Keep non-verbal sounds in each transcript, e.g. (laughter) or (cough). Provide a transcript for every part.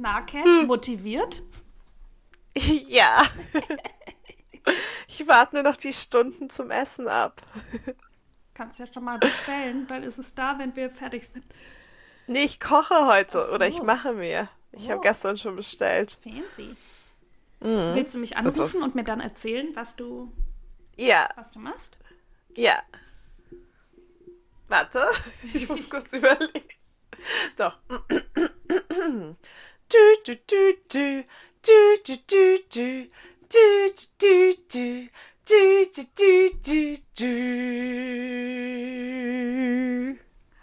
Na, Cat, motiviert? (laughs) Ja. ich warte nur noch die Stunden zum Essen ab. (laughs) Kannst ja schon mal bestellen, weil es ist da, wenn wir fertig sind. Nee, ich koche heute Ach oder ich so. mache mir. Ich Oh. habe gestern schon bestellt. Fancy. Mhm. Willst du mich Das ist- anrufen und mir dann erzählen, was du, Ja, was du machst? ja. Warte, (laughs) ich muss kurz überlegen. Doch. (clears throat)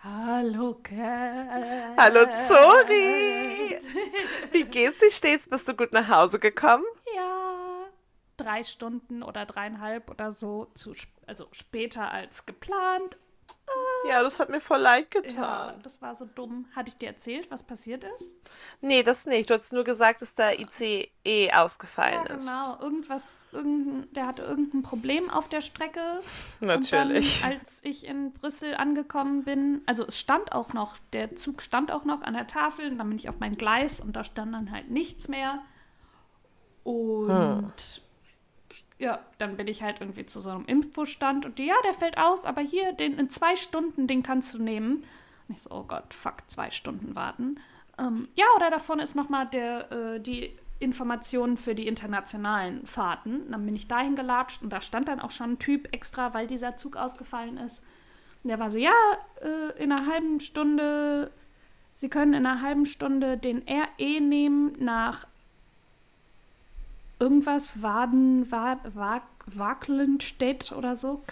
Hallo Kat. Hallo Zori. Wie geht's dir stets? Bist du gut nach Hause gekommen? Ja, drei Stunden oder dreieinhalb oder so, zu, also später als geplant, ja, das hat mir voll leid Ja, getan. das war so dumm. Hatte ich dir erzählt, was passiert ist? Nee, das nicht. Du hast nur gesagt, dass der ICE ausgefallen Ja, ist. genau. Irgendwas, irgendein, der hatte irgendein Problem auf der Strecke. Natürlich. Dann, als ich in Brüssel angekommen bin, also es stand auch noch, der Zug stand auch noch an der Tafel und dann bin ich auf mein Gleis und da stand dann halt nichts mehr. Und ja, dann bin ich halt irgendwie zu so einem Infostand und die, ja, der fällt aus, aber hier, den in zwei Stunden, den kannst du nehmen. Und ich so, oh Gott, fuck, zwei Stunden warten. Ähm, ja, oder davon ist nochmal der, äh, die Informationen für die internationalen Fahrten. Dann bin ich dahin gelatscht und da stand dann auch schon ein Typ extra, weil dieser Zug ausgefallen ist. Und der war so, ja, äh, in einer halben Stunde, Sie können in einer halben Stunde den RE nehmen nach irgendwas Waden, Wad, Wag, Waglenstedt oder so.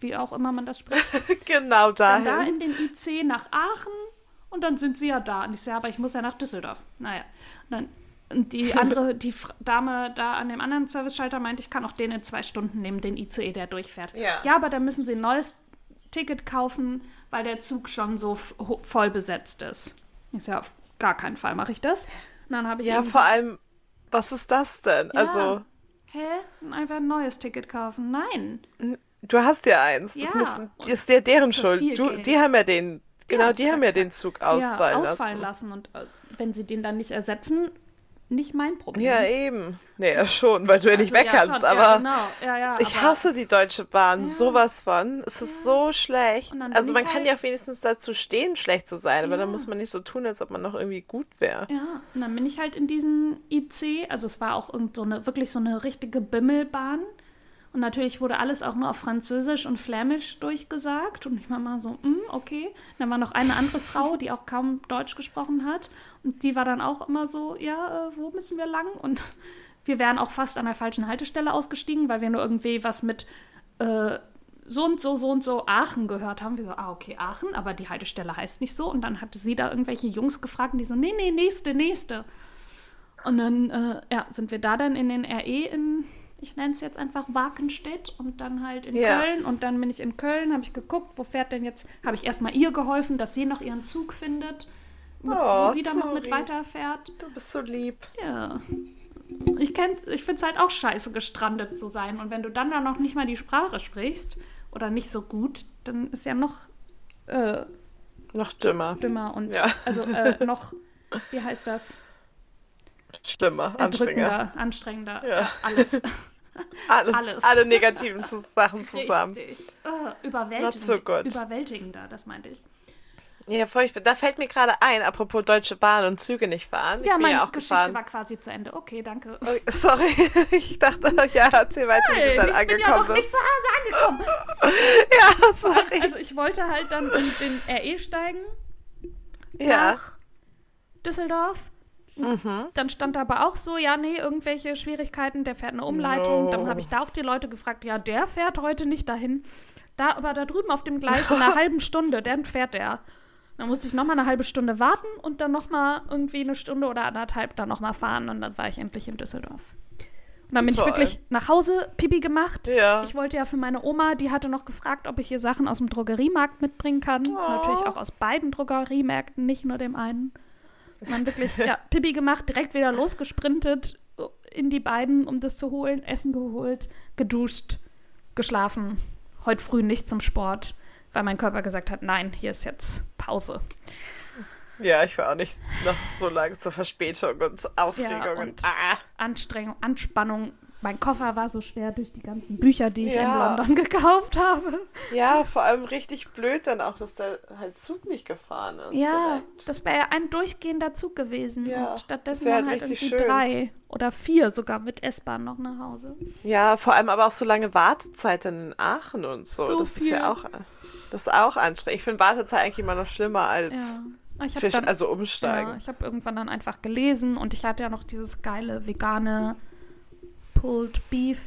Wie auch immer man das spricht. (laughs) Genau Dann dahin. da in den IC nach Aachen und dann sind sie ja da. Und ich sage, aber ich muss ja nach Düsseldorf. Naja. Und dann und die andere, (laughs) die Dame da an dem anderen Service-Schalter meinte, ich kann auch den in zwei Stunden nehmen, den ICE, der durchfährt. Ja. ja, aber dann müssen sie ein neues Ticket kaufen, weil der Zug schon so voll besetzt ist. Ich sage, auf gar keinen Fall mache ich das. Und dann habe ich ja, vor allem, was ist das denn? Ja. Also, Hä? Einfach ein neues Ticket kaufen? Nein. du hast ja eins. Das Ja, müssen, das ist ja deren Schuld. Du, die haben ja den, genau, das die haben ja ja den Zug ausfallen ja, ausfallen lassen. lassen. Und äh, wenn sie den dann nicht ersetzen, nicht mein Problem. Ja, eben. Nee, ja schon, weil du ja nicht Also, weg ja, kannst, schon, aber. Ja, genau. ja, ja, Ich aber, hasse die Deutsche Bahn, sowas von. Es ist so schlecht. Also man ich kann halt- ja auch wenigstens dazu stehen, schlecht zu sein, aber dann muss man nicht so tun, als ob man noch irgendwie gut wäre. Ja, und dann bin ich halt in diesen IC, also es war auch irgend so eine, wirklich so eine richtige Bimmelbahn. Und natürlich wurde alles auch nur auf Französisch und Flämisch durchgesagt. Und ich war mal so, hm, okay. Dann war noch eine andere Frau, die auch kaum Deutsch gesprochen hat. Und die war dann auch immer so, ja, äh, wo müssen wir lang? Und wir wären auch fast an der falschen Haltestelle ausgestiegen, weil wir nur irgendwie was mit äh, so und so, so und so Aachen gehört haben. Wir so, ah, okay, Aachen, aber die Haltestelle heißt nicht so. Und dann hatte sie da irgendwelche Jungs gefragt und die so, nee, nee, nächste, nächste. Und dann, äh, ja, sind wir da dann in den RE in, ich nenne es jetzt einfach Wakenstedt und dann halt in Ja. Köln. Und dann bin ich in Köln, habe ich geguckt, wo fährt denn jetzt, habe ich erstmal ihr geholfen, dass sie noch ihren Zug findet, mit, Oh, wo sie dann noch mit sorry. weiterfährt. Du bist so lieb. Ja. Ich, kenn- ich finde es halt auch scheiße, gestrandet zu sein. Und wenn du dann da noch nicht mal die Sprache sprichst oder nicht so gut, dann ist ja noch äh, Noch dümmer. dümmer und Ja. also äh, (laughs) noch, wie heißt das? Schlimmer, anstrengender. Anstrengender, Ja. ja. alles. (laughs) (laughs) Alles, Alles. Alle negativen Sachen zusammen. Richtig. Oh, überwältigend, so. Überwältigender, das meinte ich. Ja, furchtbar. Da fällt mir gerade ein, apropos Deutsche Bahn und Züge nicht fahren. Ich ja, bin meine ja auch Geschichte gefahren. war quasi zu Ende. Okay, danke. Oh, sorry, (laughs) ich dachte, ja, erzähl weiter, wie du dann ich bin ja angekommen noch nicht bist. zu Hause angekommen. Ja, sorry. Also ich wollte halt dann in den RE steigen ja. nach Düsseldorf. Mhm. Dann stand da aber auch so, ja, nee, irgendwelche Schwierigkeiten, der fährt eine Umleitung. No. Dann habe ich da auch die Leute gefragt, ja, der fährt heute nicht dahin. Da, aber da drüben auf dem Gleis in einer (laughs) halben Stunde, dann fährt der. Dann musste ich nochmal eine halbe Stunde warten und dann nochmal irgendwie eine Stunde oder anderthalb dann nochmal fahren und dann war ich endlich in Düsseldorf. Und dann bin Toll. ich wirklich nach Hause Pipi gemacht. Ja. Ich wollte ja für meine Oma, die hatte noch gefragt, ob ich ihr Sachen aus dem Drogeriemarkt mitbringen kann. Oh. Natürlich auch aus beiden Drogeriemärkten, nicht nur dem einen. Und dann wirklich, ja, Pipi gemacht, direkt wieder losgesprintet in die beiden, um das zu holen, Essen geholt, geduscht, geschlafen. Heute früh nicht zum Sport, weil mein Körper gesagt hat, nein, hier ist jetzt Pause. Ja, ich war auch nicht noch so lange zur Verspätung und Aufregung Ja, und, und- ah. Anstrengung, Anspannung. Mein Koffer war so schwer durch die ganzen Bücher, die ich in Ja. London gekauft habe. Ja, vor allem richtig blöd dann auch, dass der halt Zug nicht gefahren ist. Ja, direkt. das wäre ja ein durchgehender Zug gewesen. Ja, und stattdessen halt halt irgendwie schön. drei oder vier sogar mit S-Bahn noch nach Hause. ja, vor allem aber auch so lange Wartezeit in Aachen und so. So das ist viel. ja auch, das ist auch anstrengend. Ich finde Wartezeit eigentlich immer noch schlimmer als Ja. Habe Fisch, dann, also ja, umsteigen. ich habe irgendwann dann einfach gelesen und ich hatte ja noch dieses geile vegane Pulled Beef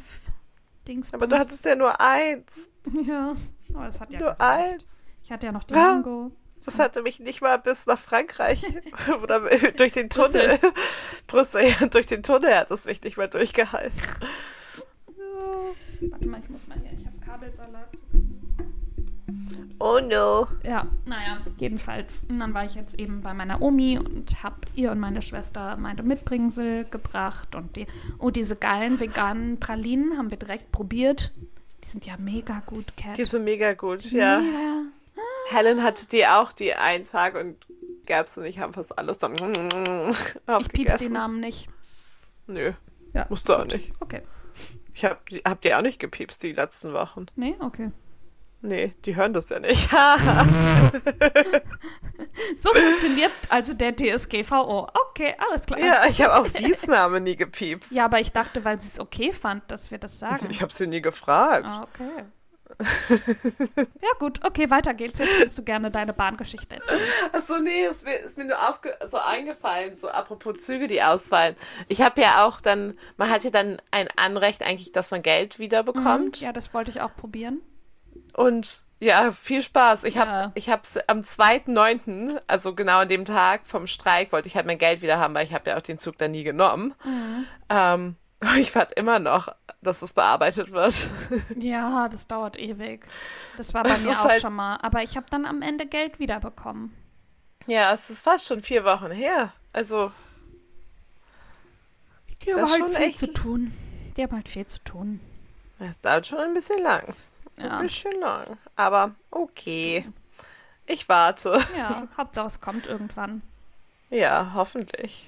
Dings. aber du hattest ja nur eins. (laughs) ja, aber es hat ja nur eins. Ich hatte ja noch die Ja. Mango. Das hatte mich nicht mal bis nach Frankreich (laughs) oder durch den Tunnel. (laughs) Brüssel, ja, durch den Tunnel hat es mich nicht mehr durchgehalten. Ja. Warte mal, ich muss mal hier. Ich habe Kabelsalat. Oh no. Ja, naja, jedenfalls. Und dann war ich jetzt eben bei meiner Omi und habe ihr und meine Schwester meine Mitbringsel gebracht. Und die, oh, diese geilen veganen Pralinen haben wir direkt probiert. Die sind ja mega gut, Cat. Die sind mega gut, ja. Mega. Helen hatte die auch die einen Tag und Gabs und ich haben fast alles dann (laughs) Ich piepse die. Namen nicht. Nö, Ja. musst du auch nicht. Okay. Ich hab, die- hab die auch nicht gepiepst die letzten Wochen. Nee, okay. Nee, die hören das ja nicht. (laughs) So funktioniert also der DSGVO. Okay, alles klar. ja, ich habe auch Wiesname nie gepiepst. Ja, aber ich dachte, weil sie es okay fand, dass wir das sagen. Ich habe sie nie gefragt. Ah, okay. ja, gut, okay, weiter geht's. Jetzt willst du gerne deine Bahngeschichte erzählen. Achso, nee, es mir, ist mir nur aufge so eingefallen, so apropos Züge, die ausfallen. Ich habe ja auch dann, man hat ja dann ein Anrecht eigentlich, dass man Geld wiederbekommt. Ja, das wollte ich auch probieren. Und ja, viel Spaß. Ich habe Ja. ich hab's am 2.9., also genau an dem Tag vom Streik, wollte ich halt mein Geld wieder haben, weil ich habe ja auch den Zug dann nie genommen. Mhm. Ähm, (laughs) ich warte immer noch, dass es bearbeitet wird. Ja, das dauert ewig. Das war (laughs) bei Es mir auch halt- schon mal. Aber ich habe dann am Ende Geld wiederbekommen. ja, es ist fast schon vier Wochen her. Also, Die Das haben halt viel zu tun. Die haben halt viel zu tun. es dauert schon ein bisschen lang. Ja, Ein bisschen lang. Aber okay. Ich warte. ja Hauptsache es kommt irgendwann. Ja, hoffentlich.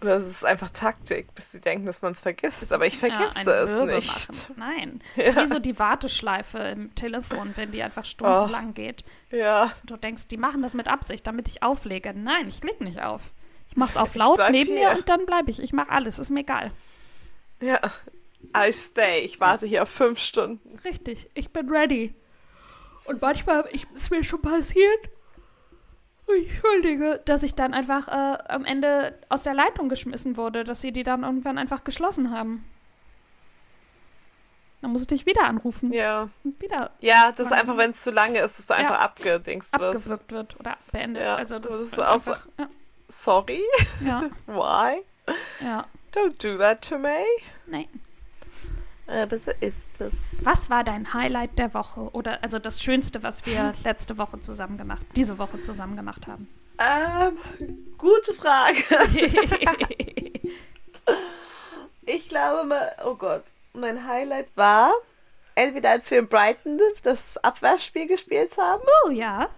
Oder es ist einfach Taktik, bis sie denken, dass man es vergisst. Aber ich vergesse ja, es Wirbel nicht. Machen. Nein. (laughs) Das ist wie so die Warteschleife im Telefon, wenn die einfach stundenlang geht. Ja, Du denkst, die machen das mit Absicht, damit ich auflege. Nein, ich leg nicht auf. Ich mach's (laughs) auf laut neben hier. mir und dann bleibe ich. Ich mache alles, ist mir egal. ja. I stay. Ich warte hier auf fünf Stunden. Richtig, ich bin ready. Und manchmal ich, ist mir schon passiert, Entschuldige, dass ich dann einfach äh, am Ende aus der Leitung geschmissen wurde, dass sie die dann irgendwann einfach geschlossen haben. Dann musste ich wieder anrufen Ja. und wieder Ja, das ist einfach, wenn es zu lange ist, dass du einfach Ja. abgedingst wirst. abgewürgt wird oder beendet. Ja, also das, das ist auch so- einfach, ja, Sorry. ja, (laughs) Why? ja, Don't do that to me. nein. Aber so ist es. Was war dein Highlight der Woche oder also das Schönste, was wir (laughs) letzte Woche zusammen gemacht, diese Woche zusammen gemacht haben? Ähm, gute Frage. (laughs) Ich glaube mal, oh Gott, mein Highlight war entweder als wir in Brighton das Abwehrspiel gespielt haben oh ja.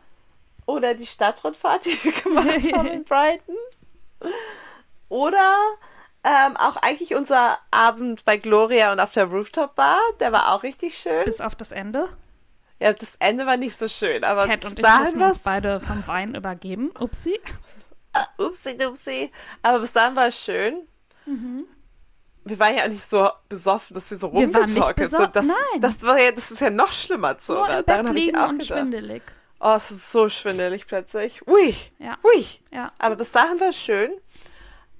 oder die Stadtrundfahrt, die wir (laughs) gemacht haben in Brighton. Oder ähm, auch eigentlich unser Abend bei Gloria und auf der Rooftop Bar, der war auch richtig schön. Bis auf das Ende. Ja, das Ende war nicht so schön, aber Cat bis und ich dahin mussten war uns beide vom Wein übergeben. Upsi. (laughs) Upsi dupsi. Aber bis dahin war es schön. Wir waren ja auch nicht so besoffen, dass wir so Mhm. Rumgetorkelt sind. Das, Nein. das war ja, das ist ja noch schlimmer, Zora. Daran habe ich auch und gedacht. schwindelig. Oh, es ist so schwindelig plötzlich. Ui, Ja, ui. ja. Aber bis dahin war es schön.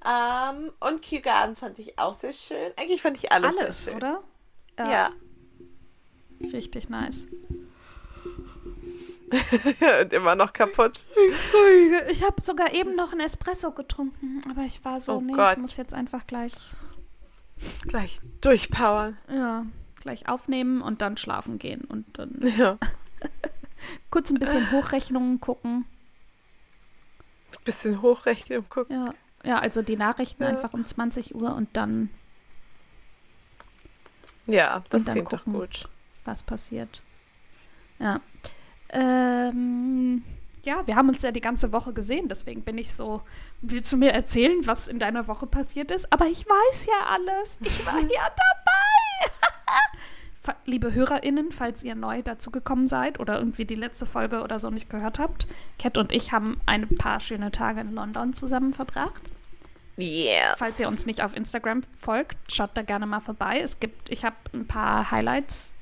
Ähm, und Kew Gardens fand ich auch sehr schön. Eigentlich fand ich alles, Alles, sehr schön. oder? Ja. Richtig nice. (laughs) und immer noch kaputt. Ich habe sogar eben noch einen Espresso getrunken, aber ich war so, Oh nee, Gott. ich muss jetzt einfach gleich, Gleich durchpowern. ja, gleich aufnehmen und dann schlafen gehen und dann (laughs) Ja. (laughs) kurz ein bisschen Hochrechnungen gucken. Bisschen hochrechnen und gucken. Ja, ja also die Nachrichten Ja. einfach um 20 Uhr und dann Ja, das dann klingt doch gucken. gut. was passiert. Ja. Ähm, ja, wir haben uns ja die ganze Woche gesehen, deswegen bin ich so, willst du mir erzählen, was in deiner Woche passiert ist? Aber ich weiß ja alles. Ich war (laughs) ja dabei. (laughs) Liebe HörerInnen, falls ihr neu dazugekommen seid oder irgendwie die letzte Folge oder so nicht gehört habt, Cat und ich haben ein paar schöne Tage in London zusammen verbracht. Yes. Falls ihr uns nicht auf Instagram folgt, schaut da gerne mal vorbei. Es gibt, ich habe ein paar Highlights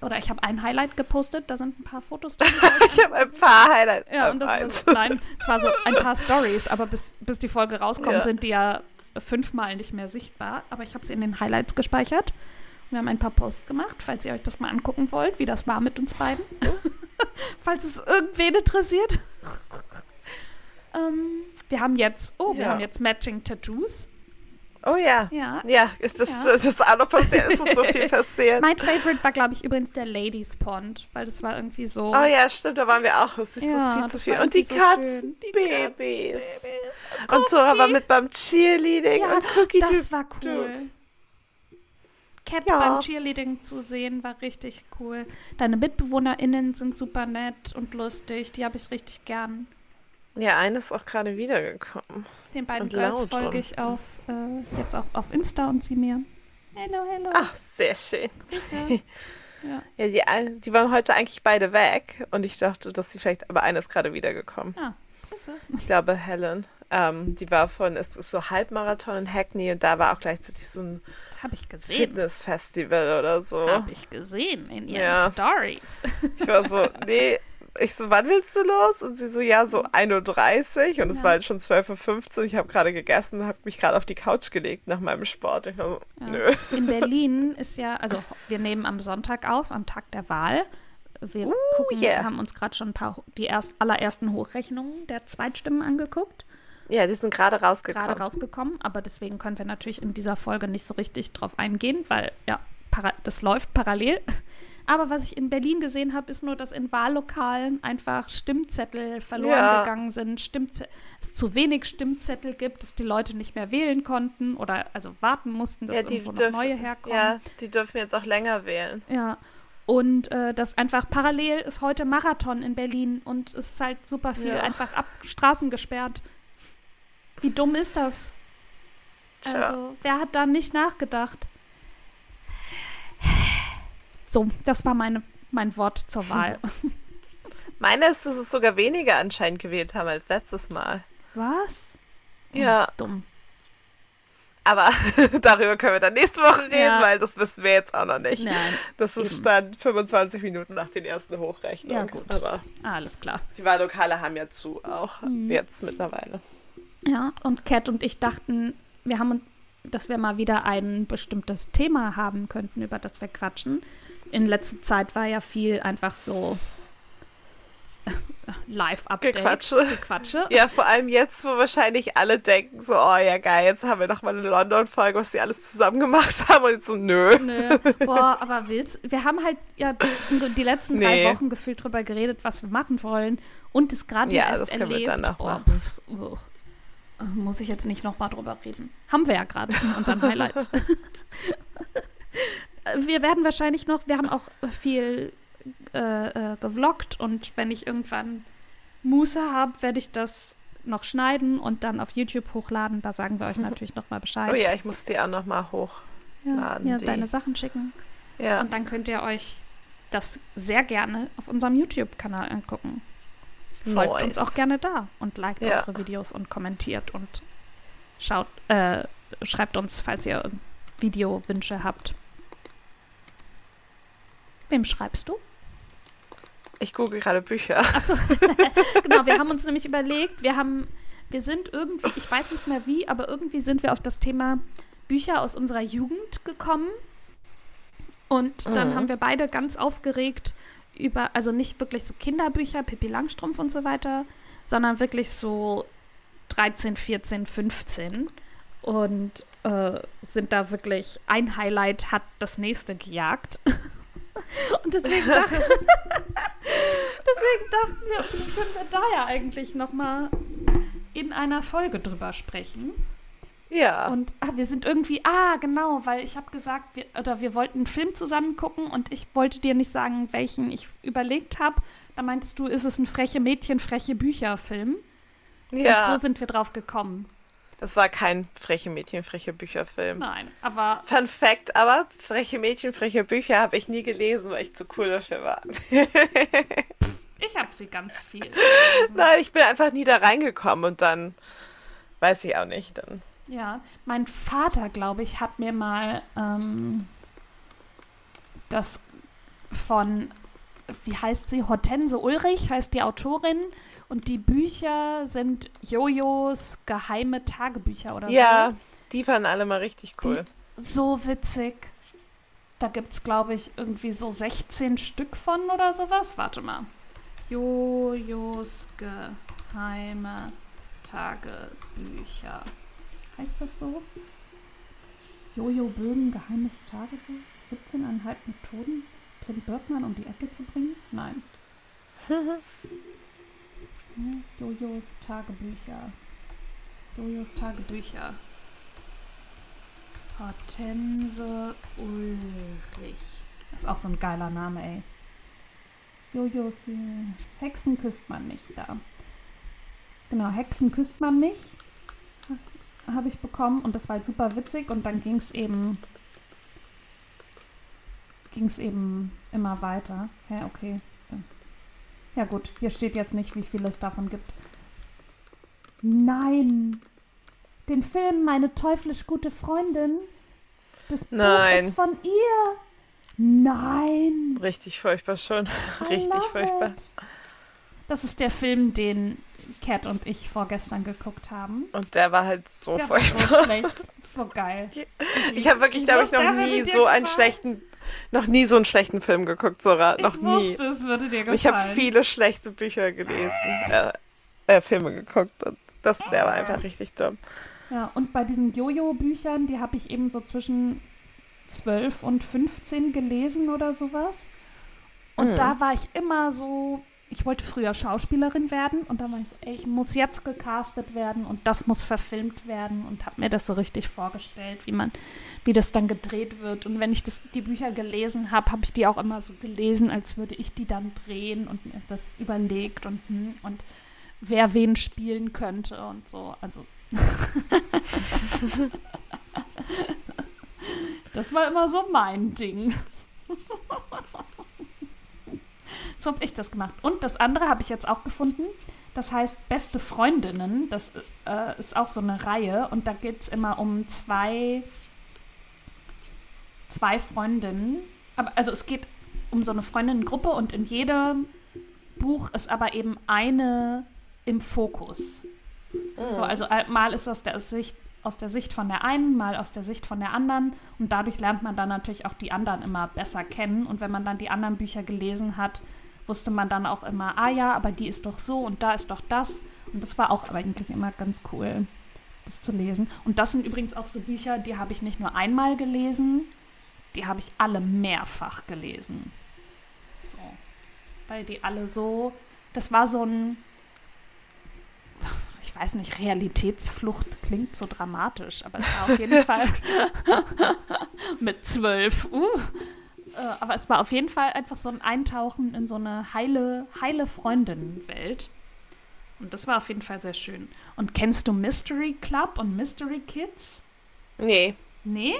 oder ich habe ein Highlight gepostet, da sind ein paar Fotos drin. (laughs) ich habe ein paar Highlights. Ja, und das war, nein, es war so ein paar Stories, aber bis, bis die Folge rauskommt, ja. sind die ja fünfmal nicht mehr sichtbar. Aber ich habe sie in den Highlights gespeichert. Wir haben ein paar Posts gemacht, falls ihr euch das mal angucken wollt, wie das war mit uns beiden. (laughs) falls es irgendwen interessiert. (laughs) ähm, wir haben jetzt, oh, wir ja. haben jetzt Matching Tattoos. Oh ja. Ja. Ja, ist das, ja. ist auch noch passiert? Ist so viel (laughs) passiert? mein Favorite war, glaube ich, übrigens der Ladies Pond, weil das war irgendwie so. Oh ja, stimmt, da waren wir auch. Es ist ja, viel zu viel. Und die so Katzenbabys. So und so aber mit beim Cheerleading ja, und Cookie Das war cool. Cat ja. beim Cheerleading zu sehen, war richtig cool. Deine MitbewohnerInnen sind super nett und lustig. Die habe ich richtig gern. Ja, eine ist auch gerade wiedergekommen. Den beiden Girls folge ich auf, äh, jetzt auch auf Insta und sie mir. Hello, hello. Ach, sehr schön. (laughs) ja, ja die, die, waren heute eigentlich beide weg und ich dachte, dass sie vielleicht, aber eine ist gerade wiedergekommen. Ah, Grüße. Ich glaube, Helen. Ähm, die war von, es ist so Halbmarathon in Hackney und da war auch gleichzeitig so ein Fitnessfestival oder so. Habe ich gesehen in ihren ja. Stories. Ich war so, (laughs) nee, ich so, wann willst du los? Und sie so, ja, so 1.30 Uhr. Und es war halt schon 12.15 Uhr. Ich habe gerade gegessen, habe mich gerade auf die Couch gelegt nach meinem Sport. Ich so, ja. nö. In Berlin (laughs) ist ja, also wir nehmen am Sonntag auf, am Tag der Wahl. Wir uh, gucken, yeah. haben uns gerade schon ein paar, die erst, allerersten Hochrechnungen der Zweitstimmen angeguckt. Ja, die sind gerade rausgekommen. Gerade rausgekommen, aber deswegen können wir natürlich in dieser Folge nicht so richtig drauf eingehen, weil ja, das läuft parallel. Aber was ich in Berlin gesehen habe, ist nur, dass in Wahllokalen einfach Stimmzettel verloren ja. gegangen sind, Stimmzettel, es zu wenig Stimmzettel gibt, dass die Leute nicht mehr wählen konnten oder also warten mussten, dass ja, irgendwo dürfen, noch neue herkommen. Ja, die dürfen jetzt auch länger wählen. Ja. Und äh, das einfach parallel ist heute Marathon in Berlin und es ist halt super viel ja. einfach ab Straßen gesperrt. Wie dumm ist das? Tja. Also, wer hat da nicht nachgedacht? So, das war meine, mein Wort zur (laughs) Wahl. Meine ist, dass es sogar weniger anscheinend gewählt haben als letztes Mal. Was? Ja. Oh, dumm. Aber (laughs) darüber können wir dann nächste Woche reden, ja. weil das wissen wir jetzt auch noch nicht. Nein. Das ist eben. Stand 25 Minuten nach den ersten Hochrechnungen. Ja, gut. Aber alles klar. Die Wahllokale haben ja zu, auch mhm. jetzt mittlerweile. Ja, und Cat und ich dachten, wir haben, dass wir mal wieder ein bestimmtes Thema haben könnten, über das wir quatschen in letzter Zeit war ja viel einfach so äh, Live-Updates. Gequatsche. Gequatsche. Ja, vor allem jetzt, wo wahrscheinlich alle denken, so, oh ja geil, jetzt haben wir noch mal eine London-Folge, was sie alles zusammen gemacht (laughs) haben und jetzt so, nö. Nö. Boah, aber willst wir haben halt ja die letzten nee. drei Wochen gefühlt drüber geredet, was wir machen wollen und es gerade ja, erst das können erlebt. Wir dann noch Boah, pff, oh. Muss ich jetzt nicht noch mal drüber reden. Haben wir ja gerade in unseren (laughs) Highlights. Wir werden wahrscheinlich noch, wir haben auch viel äh, äh, gevloggt und wenn ich irgendwann Muße habe, werde ich das noch schneiden und dann auf YouTube hochladen. Da sagen wir euch (laughs) natürlich nochmal Bescheid. Oh ja, ich muss die auch nochmal hochladen. Ja, ja deine Sachen schicken. Ja. Und dann könnt ihr euch das sehr gerne auf unserem YouTube-Kanal angucken. Folgt nice. uns auch gerne da und liked ja. unsere Videos und kommentiert und schaut, äh, schreibt uns, falls ihr Videowünsche habt. Wem schreibst du? Ich gucke gerade Bücher. Achso, (laughs) genau, wir haben uns nämlich überlegt, wir haben, wir sind irgendwie, ich weiß nicht mehr wie, aber irgendwie sind wir auf das Thema Bücher aus unserer Jugend gekommen. Und dann mhm. haben wir beide ganz aufgeregt über, also nicht wirklich so Kinderbücher, Pippi Langstrumpf und so weiter, sondern wirklich so 13, 14, 15. Und äh, sind da wirklich, ein Highlight hat das nächste gejagt. Und deswegen, dacht, (laughs) deswegen dachten wir, das können wir da ja eigentlich noch mal in einer Folge drüber sprechen. Ja. Und ah, wir sind irgendwie, ah, genau, weil ich habe gesagt, wir, oder wir wollten einen Film zusammen gucken und ich wollte dir nicht sagen, welchen ich überlegt habe. Da meintest du, ist es ein freche Mädchen, freche Bücher-Film? Ja. Und so sind wir drauf gekommen. Das war kein freche Mädchen, freche Bücher-Film. Nein, aber. Fun Fact, aber freche Mädchen, freche Bücher habe ich nie gelesen, weil ich zu cool dafür war. (laughs) ich habe sie ganz viel. (laughs) Gelesen. Nein, ich bin einfach nie da reingekommen und dann weiß ich auch nicht. Dann. Ja, mein Vater, glaube ich, hat mir mal ähm, das von, wie heißt sie, Hortense Ulrich heißt die Autorin und die Bücher sind Jojos geheime Tagebücher oder ja, so. Ja, die waren alle mal richtig cool. Die, so witzig. Da gibt es, glaube ich, irgendwie so 16 Stück von oder sowas. Warte mal. Jojos geheime Tagebücher. Heißt das so? Jojo Bögen, geheimes Tagebuch? 17,5 Methoden, Tim Birkmann um die Ecke zu bringen? Nein. (laughs) Jojos Tagebücher. Jojos Tagebücher. Hortense Ulrich. Das ist auch so ein geiler Name, ey. Jojos Hexen küsst man nicht da. Genau, Hexen küsst man nicht. Habe ich bekommen und das war halt super witzig und dann ging es eben ging es eben immer weiter. Ja, okay. Ja gut, hier steht jetzt nicht, wie viel es davon gibt. Nein! Den Film Meine teuflisch gute Freundin. Das Buch Nein. ist von ihr. Nein! Richtig furchtbar schon. (laughs) Richtig furchtbar. It. Das ist der Film, den Cat und ich vorgestern geguckt haben. Und der war halt so der furchtbar. So schlecht. So geil. (laughs) Ich, ich habe wirklich, glaube ich, noch nie so einen schlechten, noch nie so einen schlechten Film geguckt, Sora. Noch ich nie. Wusste, es würde dir gefallen. Ich habe viele schlechte Bücher gelesen, äh, äh, Filme geguckt und das, der war einfach richtig dumm. Ja, und bei diesen Jojo-Büchern, die habe ich eben so zwischen 12 und 15 gelesen oder sowas. Und mhm. da war ich immer so, ich wollte früher Schauspielerin werden und dann war ich so, ich muss jetzt gecastet werden und das muss verfilmt werden und habe mir das so richtig vorgestellt, wie man, wie das dann gedreht wird. Und wenn ich das, die Bücher gelesen habe, habe ich die auch immer so gelesen, als würde ich die dann drehen und mir das überlegt und, hm, und wer wen spielen könnte und so. Also (laughs) das war immer so mein Ding. (laughs) So habe ich das gemacht. Und das andere habe ich jetzt auch gefunden. Das heißt Beste Freundinnen. Das ist, äh, ist auch so eine Reihe. Und da geht es immer um zwei, zwei Freundinnen. Aber, also es geht um so eine Freundinnengruppe und in jedem Buch ist aber eben eine im Fokus. Mhm. So, also äh, mal ist das der Sicht, aus der Sicht von der einen, mal aus der Sicht von der anderen. Und dadurch lernt man dann natürlich auch die anderen immer besser kennen. Und wenn man dann die anderen Bücher gelesen hat, wusste man dann auch immer, ah ja, aber die ist doch so und da ist doch das. Und das war auch eigentlich immer ganz cool, das zu lesen. Und das sind übrigens auch so Bücher, die habe ich nicht nur einmal gelesen, die habe ich alle mehrfach gelesen. So. Weil die alle so, das war so ein, ich weiß nicht, Realitätsflucht klingt so dramatisch, aber es war auf jeden (laughs) Fall (laughs) mit zwölf. Uh, aber es war auf jeden Fall einfach so ein Eintauchen in so eine heile, heile Freundinnenwelt. Und das war auf jeden Fall sehr schön. Und kennst du Mystery Club und Mystery Kids? Nee. Nee?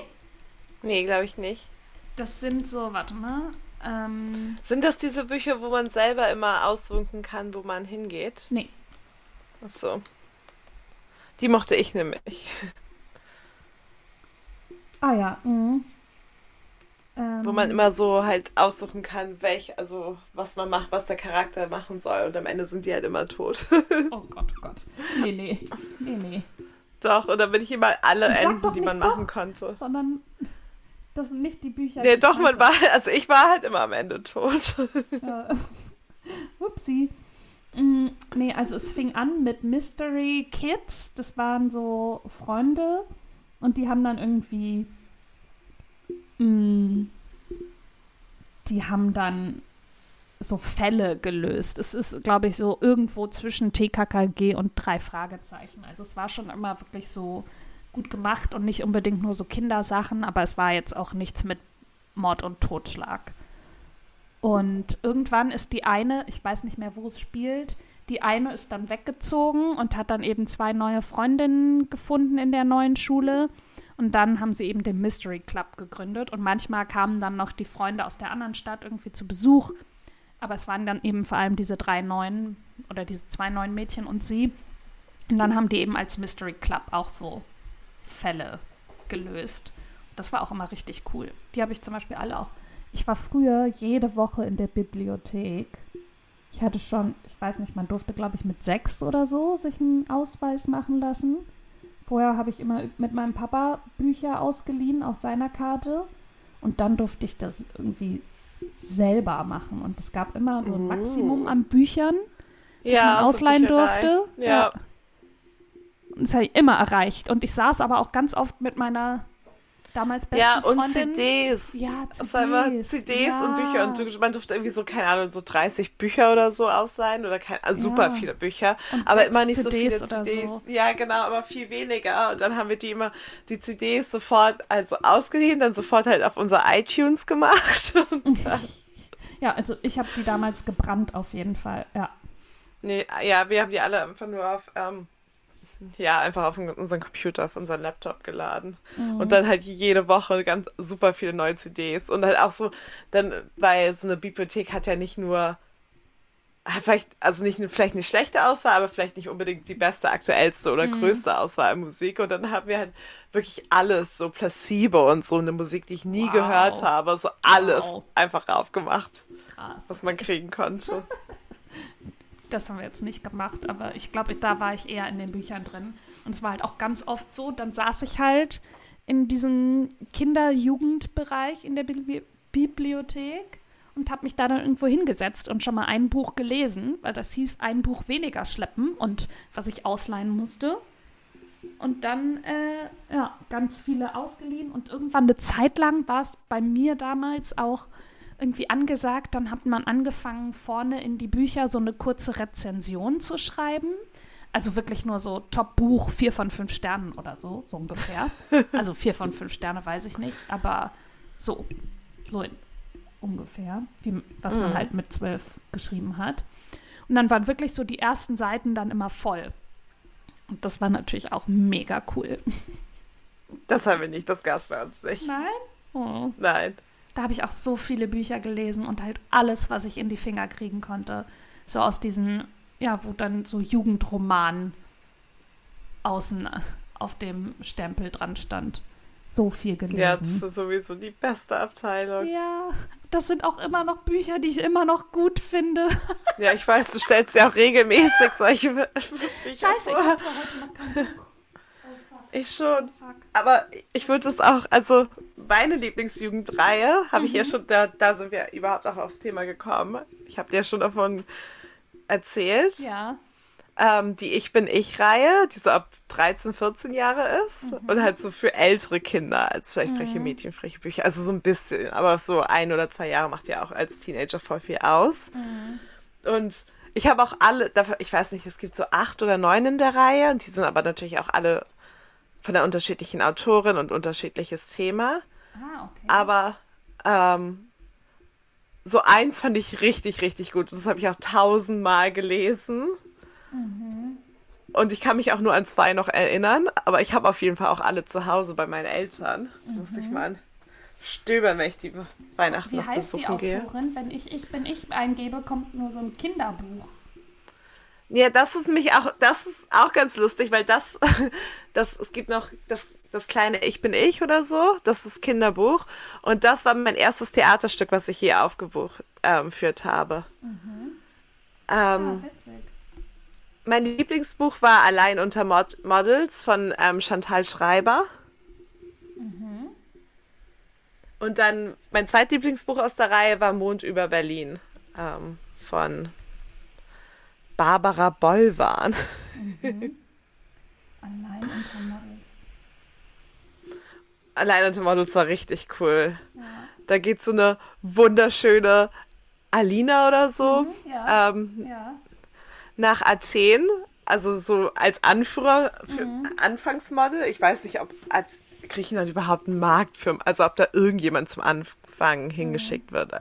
Nee, glaube ich nicht. Das sind so, warte mal. Ähm, sind das diese Bücher, wo man selber immer auswunken kann, wo man hingeht? Nee. Ach so. Die mochte ich nämlich. Ah ja, mhm. Ähm, Wo man immer so halt aussuchen kann, welch, also was man macht, was der Charakter machen soll. Und am Ende sind die halt immer tot. (laughs) oh Gott, oh Gott. Nee, nee. Nee, nee. Doch, und dann bin ich immer alle Enden, die man doch, machen konnte. Sondern das sind nicht die Bücher. Nee, doch, man war, also ich war halt immer am Ende tot. (laughs) ja. (laughs) Upsi. Mm, nee, also es fing an mit Mystery Kids. Das waren so Freunde und die haben dann irgendwie. Die haben dann so Fälle gelöst. Es ist, glaube ich, so irgendwo zwischen TKKG und drei Fragezeichen. Also es war schon immer wirklich so gut gemacht und nicht unbedingt nur so Kindersachen, aber es war jetzt auch nichts mit Mord und Totschlag. Und irgendwann ist die eine, ich weiß nicht mehr, wo es spielt, die eine ist dann weggezogen und hat dann eben zwei neue Freundinnen gefunden in der neuen Schule. Und dann haben sie eben den Mystery Club gegründet. Und manchmal kamen dann noch die Freunde aus der anderen Stadt irgendwie zu Besuch. Aber es waren dann eben vor allem diese drei neuen oder diese zwei neuen Mädchen und sie. Und dann haben die eben als Mystery Club auch so Fälle gelöst. Das war auch immer richtig cool. Die habe ich zum Beispiel alle auch. Ich war früher jede Woche in der Bibliothek. Ich hatte schon, ich weiß nicht, man durfte, glaube ich, mit sechs oder so sich einen Ausweis machen lassen. Vorher habe ich immer mit meinem Papa Bücher ausgeliehen auf seiner Karte und dann durfte ich das irgendwie selber machen. Und es gab immer so ein Maximum an Büchern, die Ja, man so ausleihen Bücherei. durfte. Ja. Und das habe ich immer erreicht. Und ich saß aber auch ganz oft mit meiner damals besten Ja, und Freundin. CDs. Ja, Es war immer CDs. CDs ja. und Bücher und man durfte irgendwie so, keine Ahnung, so 30 Bücher oder so ausleihen oder kein, also super Ja. viele Bücher, Und aber immer nicht so CDs viele oder CDs. so. Ja, genau, aber viel weniger und dann haben wir die immer, die CDs sofort also ausgeliehen, dann sofort halt auf unser iTunes gemacht (laughs) (laughs) Ja, also ich habe die damals gebrannt auf jeden Fall. Ja. nee, ja, wir haben die alle einfach nur auf, ähm, ja, einfach auf unseren Computer, auf unseren Laptop geladen. Mhm. Und dann halt jede Woche ganz super viele neue CDs. Und halt auch so, dann, weil so eine Bibliothek hat ja nicht nur, ah, vielleicht, also nicht eine, vielleicht eine schlechte Auswahl, aber vielleicht nicht unbedingt die beste, aktuellste oder Mhm. größte Auswahl an Musik. Und dann haben wir halt wirklich alles, so Placebo und so eine Musik, die ich nie Wow. gehört habe, so alles Wow. einfach raufgemacht, Krass. was man kriegen konnte. (laughs) Das haben wir jetzt nicht gemacht, aber ich glaube, da war ich eher in den Büchern drin. Und es war halt auch ganz oft so, dann saß ich halt in diesem Kinder-Jugendbereich in der Bibli Bibliothek und habe mich da dann irgendwo hingesetzt und schon mal ein Buch gelesen, weil das hieß, ein Buch weniger schleppen und was ich ausleihen musste. Und dann, äh, ja, ganz viele ausgeliehen und irgendwann eine Zeit lang war es bei mir damals auch irgendwie angesagt, dann hat man angefangen, vorne in die Bücher so eine kurze Rezension zu schreiben. Also wirklich nur so Top-Buch, vier von fünf Sternen oder so, so ungefähr. (laughs) Also vier von fünf Sterne weiß ich nicht, aber so, so ungefähr, wie, was man halt mit zwölf geschrieben hat. Und dann waren wirklich so die ersten Seiten dann immer voll. Und das war natürlich auch mega cool. Das haben wir nicht, das gab's bei uns nicht. Nein? Oh. Nein. Da habe ich auch so viele Bücher gelesen und halt alles, was ich in die Finger kriegen konnte. So aus diesen, ja, wo dann so Jugendroman außen auf dem Stempel dran stand. So viel gelesen. Ja, das ist sowieso die beste Abteilung. Ja, das sind auch immer noch Bücher, die ich immer noch gut finde. Ja, ich weiß, du stellst ja auch regelmäßig solche (laughs) Bücher Scheiße, ich vor. habe heute noch kein Buch. Ich schon. Aber ich würde es auch, also meine Lieblingsjugendreihe habe ich ja schon, da, da sind wir überhaupt auch aufs Thema gekommen. Ich habe dir schon davon erzählt. Ja. Ähm, die Ich bin Ich-Reihe, die so ab 13, 14 Jahre ist. Und halt so für ältere Kinder als vielleicht freche Mädchen, freche Bücher. Also so ein bisschen, aber so ein oder zwei Jahre macht ja auch als Teenager voll viel aus. Und ich habe auch alle, ich weiß nicht, es gibt so acht oder neun in der Reihe und die sind aber natürlich auch alle von der unterschiedlichen Autorin und unterschiedliches Thema. Ah, okay. Aber ähm, so eins fand ich richtig, richtig gut. Das habe ich auch tausendmal gelesen. Und ich kann mich auch nur an zwei noch erinnern, aber ich habe auf jeden Fall auch alle zu Hause bei meinen Eltern. Muss ich mal stöbern, wenn ich die Weihnachten Wie noch heißt die besuchen gehe. Autorin? Wenn ich Ich bin ich eingebe, kommt nur so ein Kinderbuch. Ja, das ist nämlich auch, das ist auch ganz lustig, weil das, (laughs) das, es gibt noch das, das kleine Ich bin ich oder so, das ist Kinderbuch. Und das war mein erstes Theaterstück, was ich hier aufgeführt ähm, habe. Ähm, Ah, witzig. mein Lieblingsbuch war Allein unter Mod Models von ähm, Chantal Schreiber. Und dann mein zweitlieblingsbuch aus der Reihe war Mond über Berlin ähm, von Barbara Bollwan. Allein unter Models. Allein unter Models war richtig cool. Ja. Da geht so eine wunderschöne Alina oder so Mhm, ja. ähm, Ja. nach Athen. Also so als Anführer für Mhm. Anfangsmodel. Ich weiß nicht, ob Griechenland überhaupt einen Markt für, also ob da irgendjemand zum Anfang hingeschickt wird.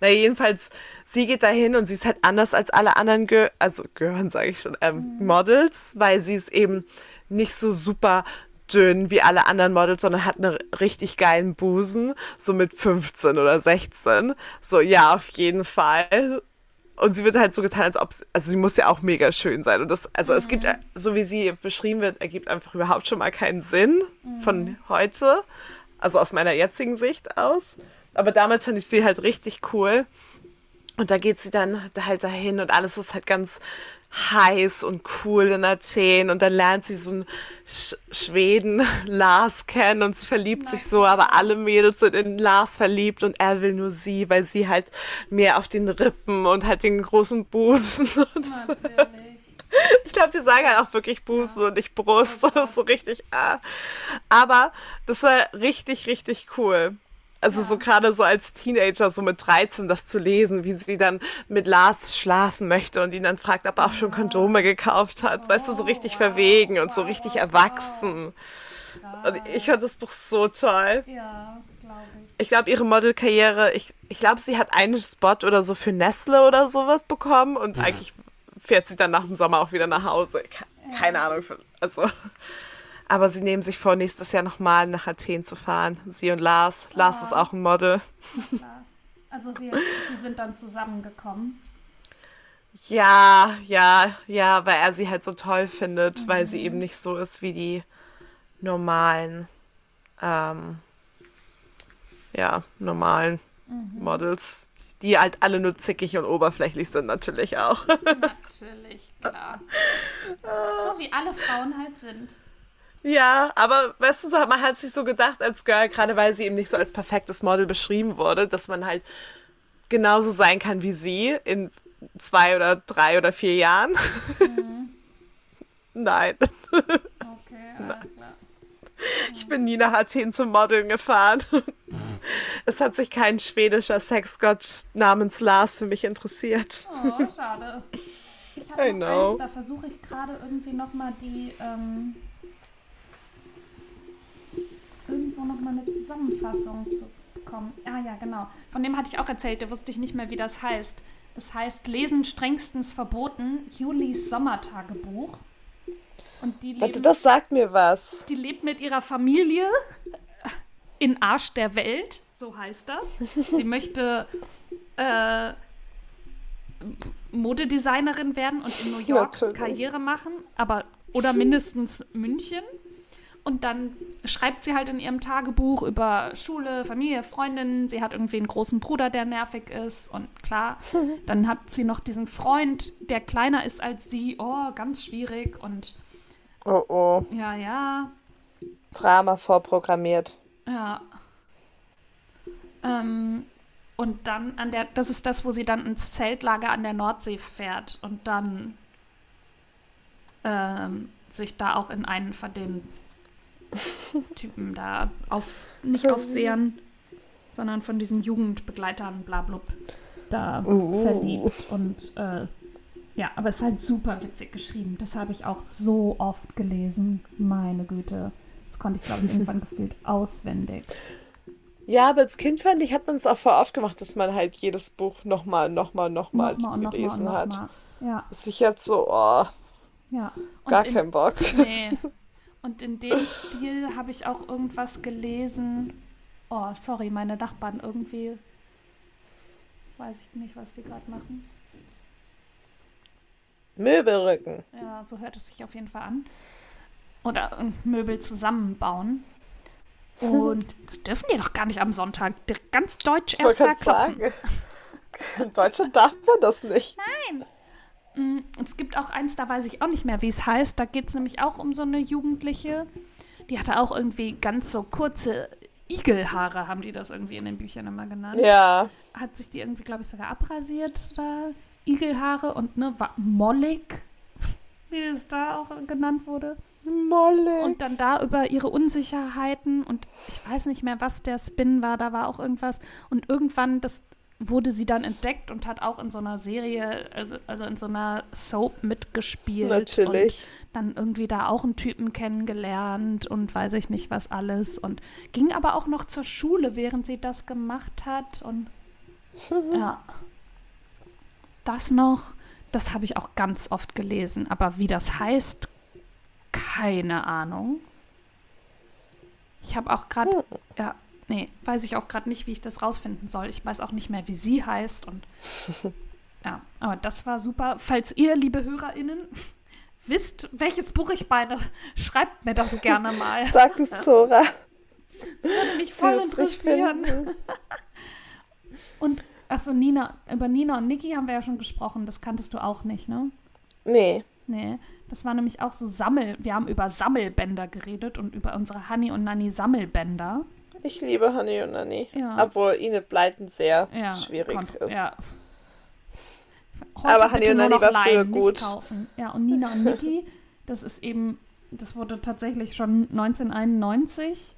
Na, jedenfalls, sie geht dahin und sie ist halt anders als alle anderen, Gö also gehören, sage ich schon, ähm, mhm. Models, weil sie ist eben nicht so super dünn wie alle anderen Models, sondern hat einen richtig geilen Busen, so mit 15 oder 16. So, ja, auf jeden Fall. Und sie wird halt so getan, als ob, also sie muss ja auch mega schön sein. Und das, also mhm. es gibt, mhm. so wie sie beschrieben wird, ergibt einfach überhaupt schon mal keinen Sinn mhm. von heute. Also aus meiner jetzigen Sicht aus. Aber damals fand ich sie halt richtig cool. Und da geht sie dann halt dahin und alles ist halt ganz heiß und cool in Athen und dann lernt sie so einen Sch Schweden, (laughs) Lars, kennen und sie verliebt Nein. sich so, aber alle Mädels sind in Lars verliebt und er will nur sie, weil sie halt mehr auf den Rippen und halt den großen Busen. (laughs) (laughs) ich glaube, die sagen halt auch wirklich Busen ja. und nicht Brust. Das ist so richtig. Ah. Aber das war richtig, richtig cool. Also ja. so gerade so als Teenager, so mit 13, das zu lesen, wie sie dann mit Lars schlafen möchte und ihn dann fragt, ob er auch schon Kondome gekauft hat. Weißt du, so richtig verwegen und so richtig erwachsen. Und ich fand das Buch so toll. Ja, glaube ich. Ich glaube, ihre Modelkarriere, ich, ich glaube, sie hat einen Spot oder so für Nestle oder sowas bekommen und ja. eigentlich fährt sie dann nach dem Sommer auch wieder nach Hause. Keine ja. Ahnung. Also aber sie nehmen sich vor, nächstes Jahr nochmal nach Athen zu fahren. Sie und Lars. Lars oh. ist auch ein Model. Also sie, sie sind dann zusammengekommen. Ja, ja, ja, weil er sie halt so toll findet, mhm. weil sie eben nicht so ist wie die normalen, ähm, ja, normalen mhm. Models, die halt alle nur zickig und oberflächlich sind, natürlich auch. Natürlich, (laughs) klar. so wie alle Frauen halt sind. Ja, aber weißt du, so, man hat sich so gedacht als Girl, gerade weil sie eben nicht so als perfektes Model beschrieben wurde, dass man halt genauso sein kann wie sie in zwei oder drei oder vier Jahren. Mhm. Nein. Okay, (laughs) alles klar. Ich bin nie nach Athen zum Modeln gefahren. (laughs) Es hat sich kein schwedischer Sexgott namens Lars für mich interessiert. Oh, schade. Ich habe noch eins, da versuche ich gerade irgendwie nochmal die ähm, irgendwo noch mal eine Zusammenfassung zu bekommen. Ah ja, genau. Von dem hatte ich auch erzählt, da wusste ich nicht mehr, wie das heißt. Es heißt Lesen strengstens verboten, Julis Sommertagebuch. Und die leben, Warte, das sagt mir was. Die lebt mit ihrer Familie in Arsch der Welt, so heißt das. Sie möchte äh, Modedesignerin werden und in New York Natürlich. Karriere machen, aber oder mindestens München. Und dann schreibt sie halt in ihrem Tagebuch über Schule, Familie, Freundinnen. Sie hat irgendwie einen großen Bruder, der nervig ist. Und klar, (laughs) dann hat sie noch diesen Freund, der kleiner ist als sie. Oh, ganz schwierig. Und oh oh. Ja, ja. Drama vorprogrammiert. Ja. Ähm, und dann an der, das ist das, wo sie dann ins Zeltlager an der Nordsee fährt und dann ähm, sich da auch in einen von den Typen da auf, nicht Aufsehern, sondern von diesen Jugendbegleitern, blablub, da uh. verliebt. Und äh, ja, aber es ist halt super witzig geschrieben. Das habe ich auch so oft gelesen. Meine Güte. Das konnte ich, glaube ich, irgendwann (laughs) gefühlt auswendig. Ja, aber als Kind fand ich, hat man es auch voll oft gemacht, dass man halt jedes Buch nochmal, nochmal, nochmal noch gelesen noch mal, noch hat. Mal. Ja. Dass ich jetzt so, oh, ja. gar in, keinen Bock. Nee, (laughs) Und in dem Stil habe ich auch irgendwas gelesen. Oh, sorry, meine Nachbarn irgendwie. Weiß ich nicht, was die gerade machen. Möbelrücken. Ja, so hört es sich auf jeden Fall an. Oder Möbel zusammenbauen. Und (laughs) das dürfen die doch gar nicht am Sonntag. Ganz deutsch erstmal klopfen. Sagen. (laughs) In Deutschland darf man das nicht. Nein. Mm, es gibt auch eins, da weiß ich auch nicht mehr, wie es heißt. Da geht es nämlich auch um so eine Jugendliche. Die hatte auch irgendwie ganz so kurze Igelhaare, haben die das irgendwie in den Büchern immer genannt. Ja. Hat sich die irgendwie, glaube ich, sogar abrasiert, da Igelhaare und ne, war mollig, wie es da auch genannt wurde. Mollig. Und dann da über ihre Unsicherheiten und ich weiß nicht mehr, was der Spin war, da war auch irgendwas. Und irgendwann, das wurde sie dann entdeckt und hat auch in so einer Serie, also, also in so einer Soap mitgespielt. Natürlich. Und dann irgendwie da auch einen Typen kennengelernt und weiß ich nicht was alles. Und ging aber auch noch zur Schule, während sie das gemacht hat. Und (laughs) ja. Das noch, das habe ich auch ganz oft gelesen, aber wie das heißt, keine Ahnung. Ich habe auch gerade, Hm. ja, nee, weiß ich auch gerade nicht, wie ich das rausfinden soll. Ich weiß auch nicht mehr, wie sie heißt und (laughs) ja, aber das war super. Falls ihr, liebe HörerInnen, wisst, welches Buch ich meine, schreibt mir das gerne mal. (laughs) Sagt es Zora. (laughs) Würde mich voll interessieren. Und, achso, Nina, über Nina und Niki haben wir ja schon gesprochen. Das kanntest du auch nicht, ne? Nee. Nee, das war nämlich auch so Sammel. Wir haben über Sammelbänder geredet und über unsere Honey und Nanny Sammelbänder. Ich liebe Honey und Nanny. Ja. Obwohl Enid Blyton sehr Ja, schwierig ist. Ja. Aber Honey und Nanny war früher gut. Ja, und Nina und Niki, (laughs) das ist eben, das wurde tatsächlich schon 1991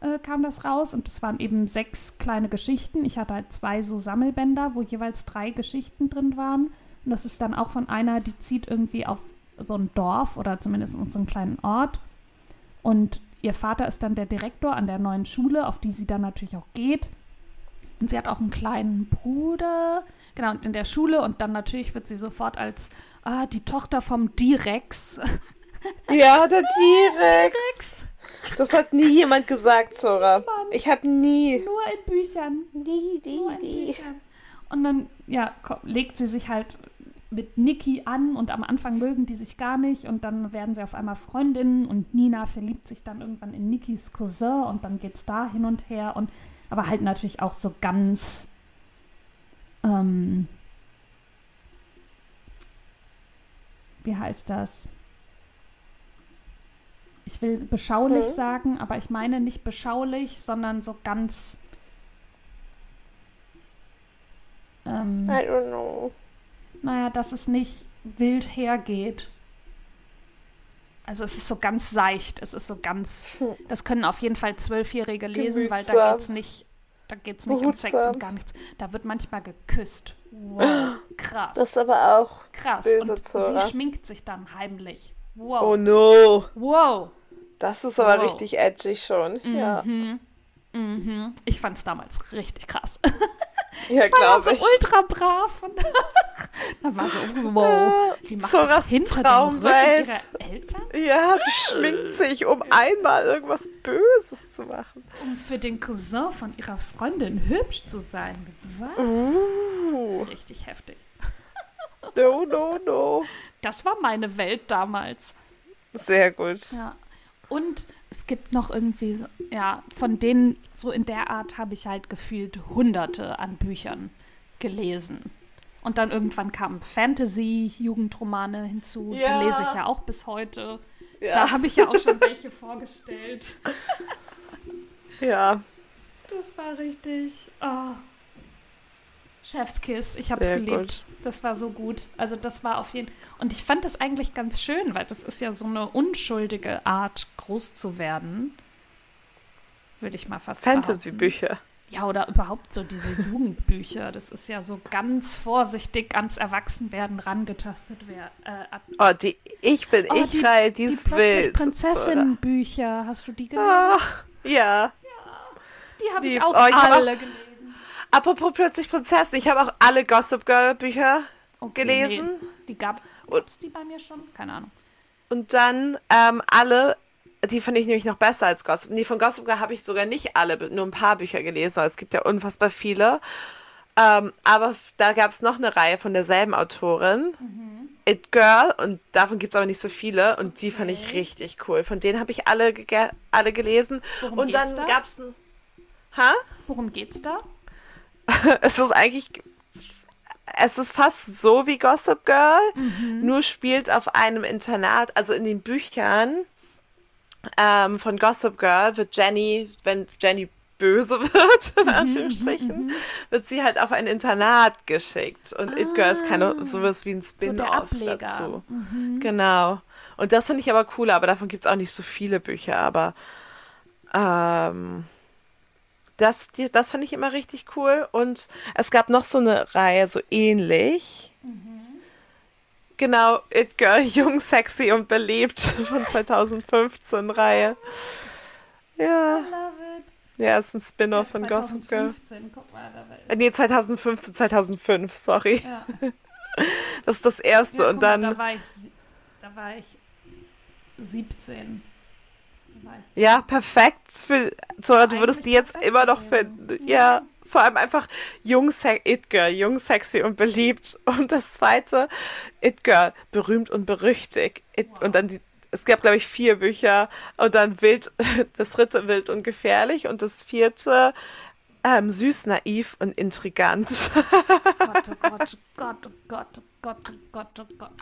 äh, kam das raus und es waren eben sechs kleine Geschichten. Ich hatte halt zwei so Sammelbänder, wo jeweils drei Geschichten drin waren. Und das ist dann auch von einer, die zieht irgendwie auf so ein Dorf oder zumindest in so einen kleinen Ort. Und ihr Vater ist dann der Direktor an der neuen Schule, auf die sie dann natürlich auch geht. Und sie hat auch einen kleinen Bruder. Genau, und in der Schule. Und dann natürlich wird sie sofort als ah, die Tochter vom Direx. (laughs) Ja, der T-Rex. Das hat nie jemand gesagt, Zora. Ich habe nie, Nur in Büchern. nie, nie, nie. Und dann, ja, legt sie sich halt mit Niki an und am Anfang mögen die sich gar nicht und dann werden sie auf einmal Freundinnen und Nina verliebt sich dann irgendwann in Nikis Cousin und dann geht's da hin und her und aber halt natürlich auch so ganz ähm, wie heißt das? Ich will beschaulich Hm. sagen, aber ich meine nicht beschaulich, sondern so ganz ähm, I don't know. Naja, dass es nicht wild hergeht. Also es ist so ganz seicht, es ist so ganz, Hm. das können auf jeden Fall Zwölfjährige lesen, weil da geht's nicht, da geht's nicht um Sex Behutsam. und gar nichts. Da wird manchmal geküsst. Wow, (gasps) krass, Das ist aber auch. krass. böse und Zora. sie schminkt sich dann heimlich. Wow, Oh no. wow. Das ist aber Wow. richtig edgy schon. Ja, Mhm. Mhm. Ich fand's damals richtig krass. (laughs) ja war glaube so ich. ultra brav. Und (laughs) da war so, wow, die macht Zoras das hinter dem Traumwelt. Ihrer Eltern, Ja, die schminkt sich, um einmal irgendwas Böses zu machen. um für den Cousin von ihrer Freundin hübsch zu sein. Was? Uh, Richtig heftig. no, no, no. Das war meine Welt damals. Sehr gut. Ja. Und es gibt noch irgendwie, so, ja, von denen so in der Art habe ich halt gefühlt hunderte an Büchern gelesen. Und dann irgendwann kamen Fantasy-Jugendromane hinzu. Ja. Die lese ich ja auch bis heute. Ja, Da habe ich ja auch schon (laughs) welche vorgestellt. ja. Das war richtig. Oh. Chefskiss, ich habe es Sehr geliebt. Das war so gut. Also das war auf jeden Und ich fand das eigentlich ganz schön, weil das ist ja so eine unschuldige Art, groß zu werden. Würde ich mal fast behaupten. Fantasy-Bücher. Ja, oder überhaupt so diese (laughs) Jugendbücher. Das ist ja so ganz vorsichtig ans Erwachsenwerden rangetastet. Wer, äh, Oh, die Ich bin Oh, ich Reihe, die ist plötzlich wild. Prinzessin-Bücher. Hast du die gelesen? Ach, ja. die habe ich auch Oh, ich hab auch- alle gelesen. Apropos plötzlich Prinzessin, ich habe auch alle Gossip Girl Bücher Okay, gelesen. Nee, die gab es die bei mir schon? Keine Ahnung. Und dann ähm, alle, die fand ich nämlich noch besser als Gossip. Nee, von Gossip Girl habe ich sogar nicht alle, nur ein paar Bücher gelesen, weil es gibt ja unfassbar viele. Ähm, aber da gab es noch eine Reihe von derselben Autorin, It Girl, und davon gibt es aber nicht so viele. Und die fand ich richtig cool. Von denen habe ich alle, alle gelesen. Worum und dann da? gab es ein. Ha? Worum geht's da? (laughs) es ist eigentlich. Es ist fast so wie Gossip Girl, Mhm. nur spielt auf einem Internat, also in den Büchern ähm, von Gossip Girl wird Jenny, wenn Jenny böse (laughs) wird, Mhm, in Anführungsstrichen, wird sie halt auf ein Internat geschickt. Und It Girl ist keine, sowas wie ein Ah. So Spin-off Ableger. Mhm. dazu. Genau. Und das finde ich aber cooler, aber davon gibt es auch nicht so viele Bücher, aber ähm, das, die, das finde ich immer richtig cool. Und es gab noch so eine Reihe, so ähnlich. Genau, It Girl, (laughs) Jung, Sexy und Beliebt von 2015 Reihe. Ja, Love it. Ja, ist ein Spin-off Ja, von Gossip Girl. 2015, guck mal, da war Äh, Nee, 2015, 2005, sorry. ja. (laughs) Das ist das erste Ja, und guck mal, dann. da war ich, da war ich 17. Ja, perfekt. Für, Zora, du würdest die jetzt immer noch finden. Ja, vor allem einfach jung, It Girl, jung, sexy und beliebt. Und das zweite, It Girl, berühmt und berüchtigt. It, Und dann die, es gab, glaube ich, vier Bücher. Und dann wild, (laughs) das dritte wild und gefährlich. Und das vierte, ähm, süß, naiv und intrigant. (laughs) Gott, oh Gott, oh Gott, oh Gott, oh Gott, oh Gott, oh Gott.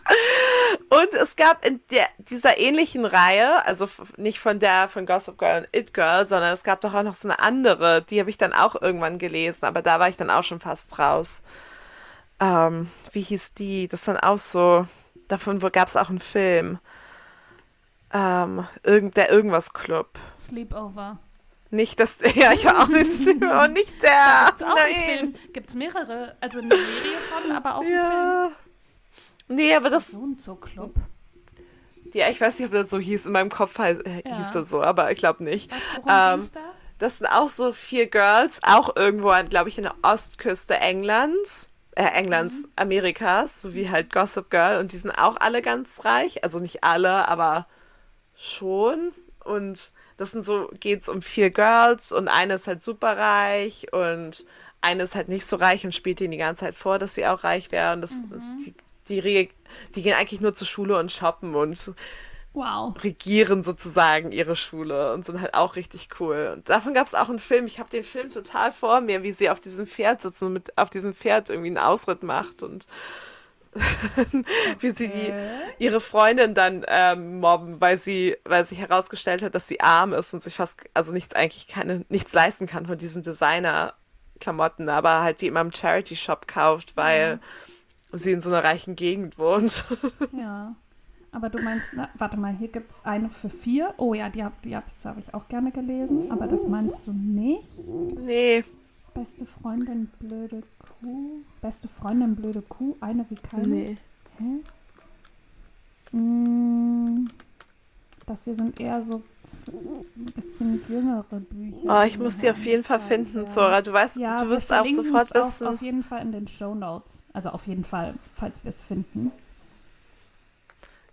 Und es gab in der, dieser ähnlichen Reihe, also nicht von der von Gossip Girl und It Girl, sondern es gab doch auch noch so eine andere, die habe ich dann auch irgendwann gelesen, aber da war ich dann auch schon fast raus. Ähm, wie hieß die? Das ist dann auch so, davon gab es auch einen Film. Ähm, irgend, der Irgendwas Club. Sleepover. Nicht das, (laughs) ja, ich war auch nicht, und nicht der. Gibt's auch einen. Film? Gibt's mehrere, also eine Serie von, aber auch einen Film. Nee, aber das, So ein Zoo-Club. ja, ich weiß nicht, ob das so hieß. In meinem Kopf äh, Ja. hieß das so, aber ich glaube nicht. Was, Ähm, da? Das sind auch so vier Girls, auch irgendwo, glaube ich, in der Ostküste Englands, äh, Englands, Amerikas, so wie halt Gossip Girl. Und die sind auch alle ganz reich. Also nicht alle, aber schon. Und das sind so, geht's um vier Girls und eine ist halt super reich und eine ist halt nicht so reich und spielt ihnen die ganze Zeit vor, dass sie auch reich wäre. Und das, das, die, die, die gehen eigentlich nur zur Schule und shoppen und Wow. regieren sozusagen ihre Schule und sind halt auch richtig cool. Und davon gab es auch einen Film. Ich habe den Film total vor mir, wie sie auf diesem Pferd sitzen und mit auf diesem Pferd irgendwie einen Ausritt macht und (laughs) wie sie die ihre Freundin dann ähm, mobben, weil sie weil sich herausgestellt hat, dass sie arm ist und sich fast also nichts eigentlich keine nichts leisten kann von diesen Designer Klamotten, aber halt die immer im Charity Shop kauft, weil sie in so einer reichen Gegend wohnt. (laughs) Ja. Aber du meinst, na, warte mal, hier gibt es eine für vier. Oh ja, die habe die hab, das hab ich auch gerne gelesen, aber das meinst du nicht? nee, Beste Freundin, blöde Kuh. Beste Freundin, blöde Kuh, eine wie keine. nee. Hä? Mm, das hier sind eher so ein bisschen jüngere Bücher. Oh, ich muss die auf jeden Fall finden, Zora. Du weißt, Ja, du wir wirst auch sofort wissen. Auf jeden Fall in den Show Notes. Also auf jeden Fall, falls wir es finden.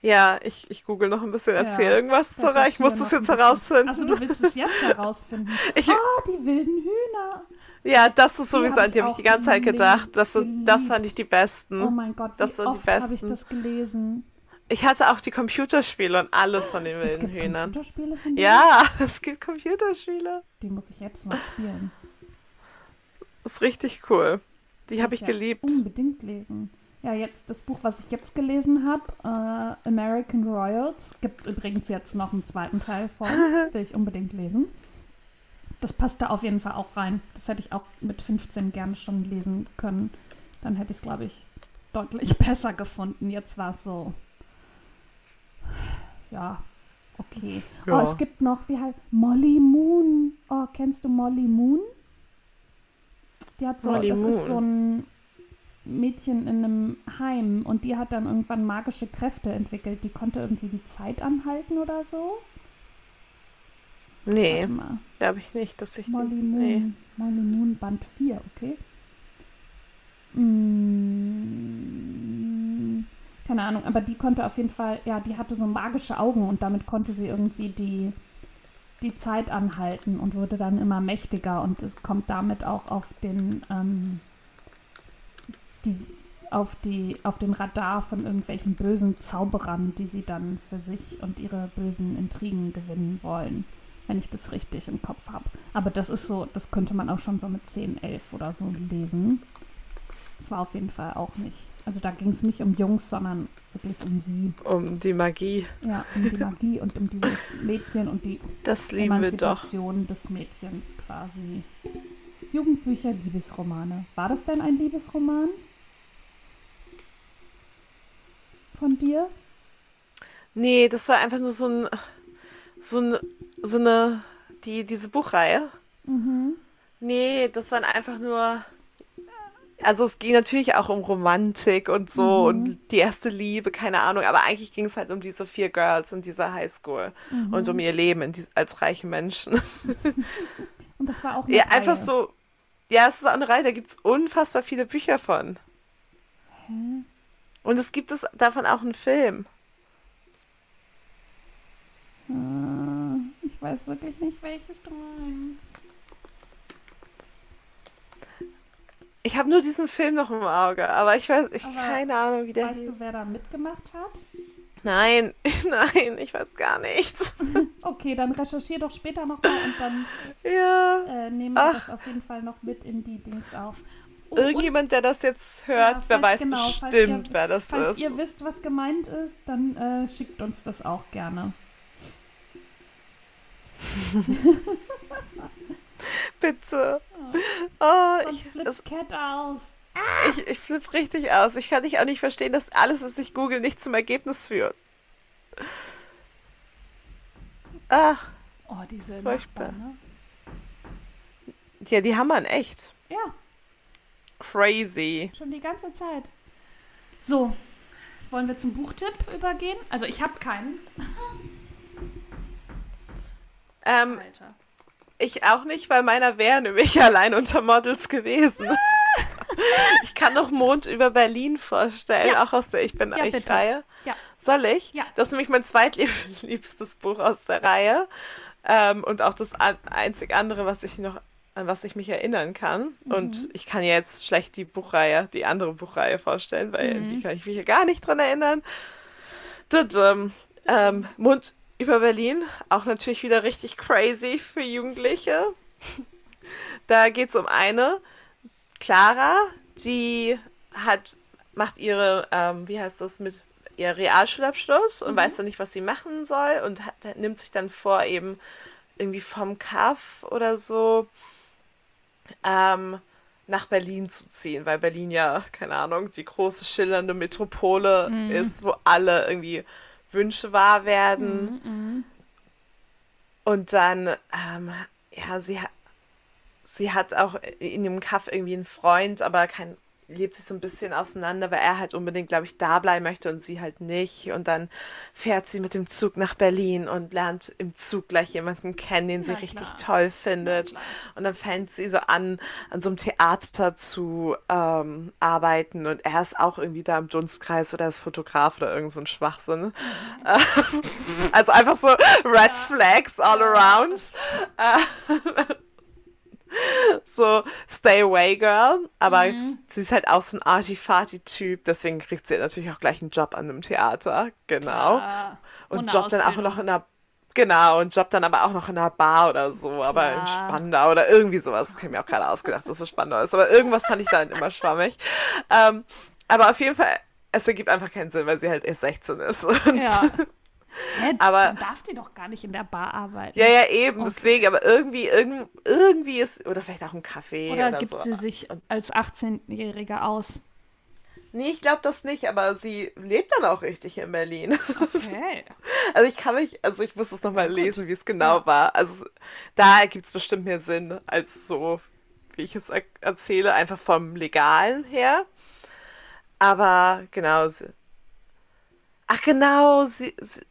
Ja, ich, ich google noch ein bisschen, erzähl Ja, irgendwas, Zora. Ich muss das jetzt herausfinden. Also du willst es jetzt herausfinden. (laughs) Ich- oh, die wilden Hühner. ja, das ist sowieso, an die habe ich die ganze Zeit gedacht. Das, das fand ich die besten. Oh mein Gott, wie Das sind die oft habe ich besten. das gelesen. Ich hatte auch die Computerspiele und alles von den Es wilden gibt Hühnern. Computerspiele von denen? Ja, (laughs) es gibt Computerspiele. Die muss ich jetzt noch spielen. Ist richtig cool. Die habe ich Ja, geliebt. Unbedingt lesen. Ja, jetzt das Buch, was ich jetzt gelesen habe, äh, American Royals, gibt es übrigens jetzt noch einen zweiten Teil von, (laughs) will ich unbedingt lesen. Das passt da auf jeden Fall auch rein. Das hätte ich auch mit 15 gerne schon lesen können. Dann hätte ich es, glaube ich, deutlich (laughs) besser gefunden. Jetzt war es so. Ja, okay. Ja. Oh, es gibt noch, wie heißt Molly Moon. Oh, kennst du Molly Moon? Die hat so, Molly das Moon. ist so ein Mädchen in einem Heim und die hat dann irgendwann magische Kräfte entwickelt. Die konnte irgendwie die Zeit anhalten oder so. Nee, glaube ich nicht, dass ich Molly die. Moon. Nee. Molly Moon Band 4, okay. Mm, keine Ahnung, aber die konnte auf jeden Fall, ja, die hatte so magische Augen und damit konnte sie irgendwie die, die Zeit anhalten und wurde dann immer mächtiger und es kommt damit auch auf den, ähm, die, auf die, auf den Radar von irgendwelchen bösen Zauberern, die sie dann für sich und ihre bösen Intrigen gewinnen wollen wenn ich das richtig im Kopf habe. Aber das ist so, das könnte man auch schon so mit 10, 11 oder so lesen. Das war auf jeden Fall auch nicht. Also da ging es nicht um Jungs, sondern wirklich um sie. Um die Magie. Ja, um die Magie und um dieses Mädchen und die Das. Emanzipation des Mädchens quasi. Jugendbücher, Liebesromane. War das denn ein Liebesroman? Von dir? Nee, das war einfach nur so ein. So, ein, so eine. Die, diese Buchreihe. Mhm. Nee, das waren einfach nur. Also es ging natürlich auch um Romantik und so und die erste Liebe, keine Ahnung, aber eigentlich ging es halt um diese vier Girls in dieser Highschool und um ihr Leben die, als reiche Menschen. (laughs) Und das war auch eine Ja, Reihe. einfach so. Ja, es ist auch eine Reihe, da gibt es unfassbar viele Bücher von. Und es gibt es davon auch einen Film. Äh, Ich weiß wirklich nicht, welches du meinst. Ich habe nur diesen Film noch im Auge, aber ich weiß, ich Aber keine Ahnung, wie der Weißt hieß. du, wer da mitgemacht hat? Nein, (laughs) nein, ich weiß gar nichts. (laughs) Okay, dann recherchier doch später nochmal und dann (laughs) Ja. äh, nehmen wir Ach. das auf jeden Fall noch mit in die Dings auf. Oh, Irgendjemand, der das jetzt hört, Ja, wer weiß genau, bestimmt, ihr- wer das Falls ist. ihr wisst, was gemeint ist, dann äh, schickt uns das auch gerne. Bitte. (laughs) Oh, ich, flippt das, Cat aus. ich, ich flippe richtig aus. Ich kann dich auch nicht verstehen, dass alles, was ich google, nicht zum Ergebnis führt. Ach, Oh, diese Furchtbar. Nachbarn, ne? ja, die haben man echt. Ja, Crazy. schon die ganze Zeit. So, wollen wir zum Buchtipp übergehen? Also ich habe keinen. Ähm, Alter. Ich auch nicht, weil meiner wäre nämlich (laughs) allein unter Models gewesen. (laughs) ich kann noch Mond über Berlin vorstellen, Ja. auch aus der Ich bin Ja, bitte. Reihe. Ja. Soll ich? Ja. Das ist nämlich mein zweitliebstes Buch aus der Reihe. Ähm, und auch das einzig andere, was ich noch, an was ich mich erinnern kann. Mhm. Und ich kann ja jetzt schlecht die Buchreihe, die andere Buchreihe vorstellen, weil Mhm. die kann ich mich ja gar nicht dran erinnern. Tudum. Ähm, Mund über Berlin, auch natürlich wieder richtig crazy für Jugendliche. (laughs) Da geht es um eine, Clara, die hat, macht ihre, ähm, wie heißt das, mit ihr Realschulabschluss und weiß dann nicht, was sie machen soll und hat, nimmt sich dann vor, eben irgendwie vom Kaff oder so ähm, nach Berlin zu ziehen, weil Berlin ja, keine Ahnung, die große schillernde Metropole ist, wo alle irgendwie Wünsche wahr werden. Und dann, ähm, ja, sie, sie hat auch in dem Kaff irgendwie einen Freund, aber kein, lebt sich so ein bisschen auseinander, weil er halt unbedingt, glaube ich, da bleiben möchte und sie halt nicht. Und dann fährt sie mit dem Zug nach Berlin und lernt im Zug gleich jemanden kennen, den sie Na richtig klar. toll findet. Und dann fängt sie so an, an so einem Theater zu ähm, arbeiten und er ist auch irgendwie da im Dunstkreis oder ist Fotograf oder irgend so ein Schwachsinn. Ähm, (laughs) also einfach so Red Flags all around. (laughs) So Stay Away Girl, aber sie ist halt auch so ein Arty-Farty-Typ, deswegen kriegt sie natürlich auch gleich einen Job an einem Theater, genau. Ah, Und ohne jobbt dann auch noch in einer, genau, und jobbt dann aber auch noch in einer Bar oder so, aber in Klar. Spandau oder irgendwie sowas. Das habe ich mir auch gerade ausgedacht, dass es Spandau ist, aber irgendwas fand ich dann immer schwammig. Ähm, aber auf jeden Fall, es ergibt einfach keinen Sinn, weil sie halt erst 16 ist. Und Ja. Hä, Aber- darf die doch gar nicht in der Bar arbeiten. ja, ja, eben, Okay. deswegen, aber irgendwie, irgend, irgendwie ist, oder vielleicht auch ein Café Oder oder, gibt so. sie sich Und- als 18-Jährige aus? Nee, ich glaube das nicht, aber sie lebt dann auch richtig in Berlin. Okay. (laughs) Also ich kann mich, also ich muss es nochmal lesen, wie es genau war. Also da ergibt es bestimmt mehr Sinn als so, wie ich es er erzähle, einfach vom Legalen her. Aber genau, sie, ach genau, sie, sie,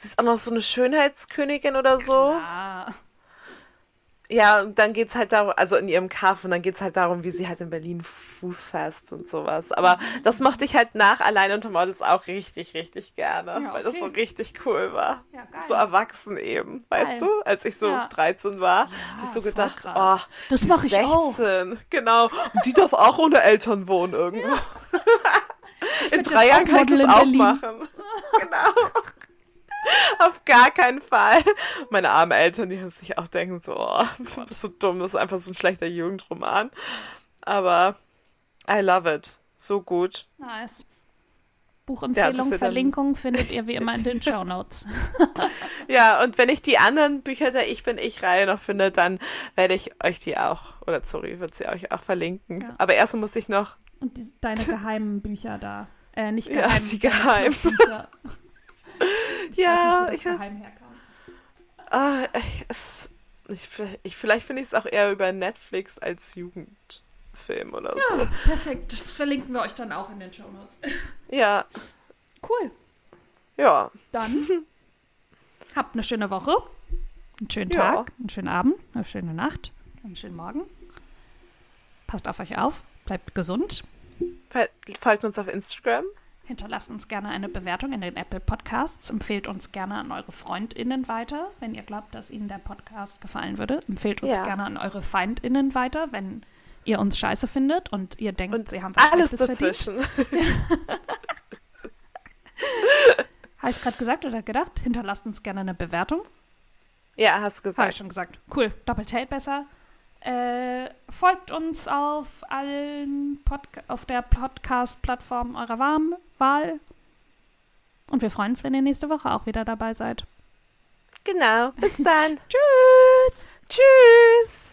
sie ist auch noch so eine Schönheitskönigin oder so. Ah, Ja, und dann geht's halt darum, also in ihrem Kaff, und dann geht's halt darum, wie sie halt in Berlin Fuß fasst und sowas. Aber Mhm. das mochte ich halt nach Allein unter Models auch richtig, richtig gerne, Ja, weil das so okay. richtig cool war. Ja. So erwachsen eben, weißt Geil. du? Als ich so Ja. 13 war, hab ich so gedacht, oh, Das die mach ist ich auch. 16. Genau. Und die darf auch ohne Eltern wohnen irgendwo. in drei Jahren auch kann ich das auch Berlin. machen. (laughs) genau. (laughs) Auf gar keinen Fall. Meine armen Eltern, die sich auch denken so, oh, du bist so dumm, das ist einfach so ein schlechter Jugendroman. Aber I love it. So gut. nice. Ja, Buchempfehlung, das ist ja Verlinkung findet ihr wie immer in den Show Notes. (laughs) Ja, und wenn ich die anderen Bücher der Ich bin ich-Reihe noch finde, dann werde ich euch die auch, oder sorry, wird sie euch auch verlinken. Ja. Aber erstmal muss ich noch, Und die, deine (laughs) geheimen Bücher da. Äh, nicht Ja, geheim. die deine geheim. Bücher. (laughs) ja, weiß nicht, ich wo das weiß, geheim herkam. ah, ich, es, ich, ich, vielleicht finde ich es auch eher über Netflix als Jugendfilm oder so. Ja, perfekt. Das verlinken wir euch dann auch in den Show Notes. (laughs) Ja, Cool. ja, Dann (laughs) habt eine schöne Woche. einen schönen Ja. Tag, einen schönen Abend, eine schöne Nacht, einen schönen Morgen. Passt auf euch auf, bleibt gesund. Fol- Folgt uns auf Instagram. Hinterlasst uns gerne eine Bewertung in den Apple Podcasts. Empfehlt uns gerne an eure FreundInnen weiter, wenn ihr glaubt, dass ihnen der Podcast gefallen würde. Empfehlt uns Ja. gerne an eure FeindInnen weiter, wenn ihr uns scheiße findet und ihr denkt, Und sie haben was alles dazwischen. (laughs) Habe ich gerade gesagt oder gedacht? Hinterlasst uns gerne eine Bewertung. ja, hast du Habe ich gesagt. schon gesagt. Cool, doppelt hält besser. Äh, folgt uns auf allen Podca auf der Podcast-Plattform eurer Warm Wahl. Und wir freuen uns, wenn ihr nächste Woche auch wieder dabei seid. Genau. Bis (laughs) dann. Tschüss! Tschüss.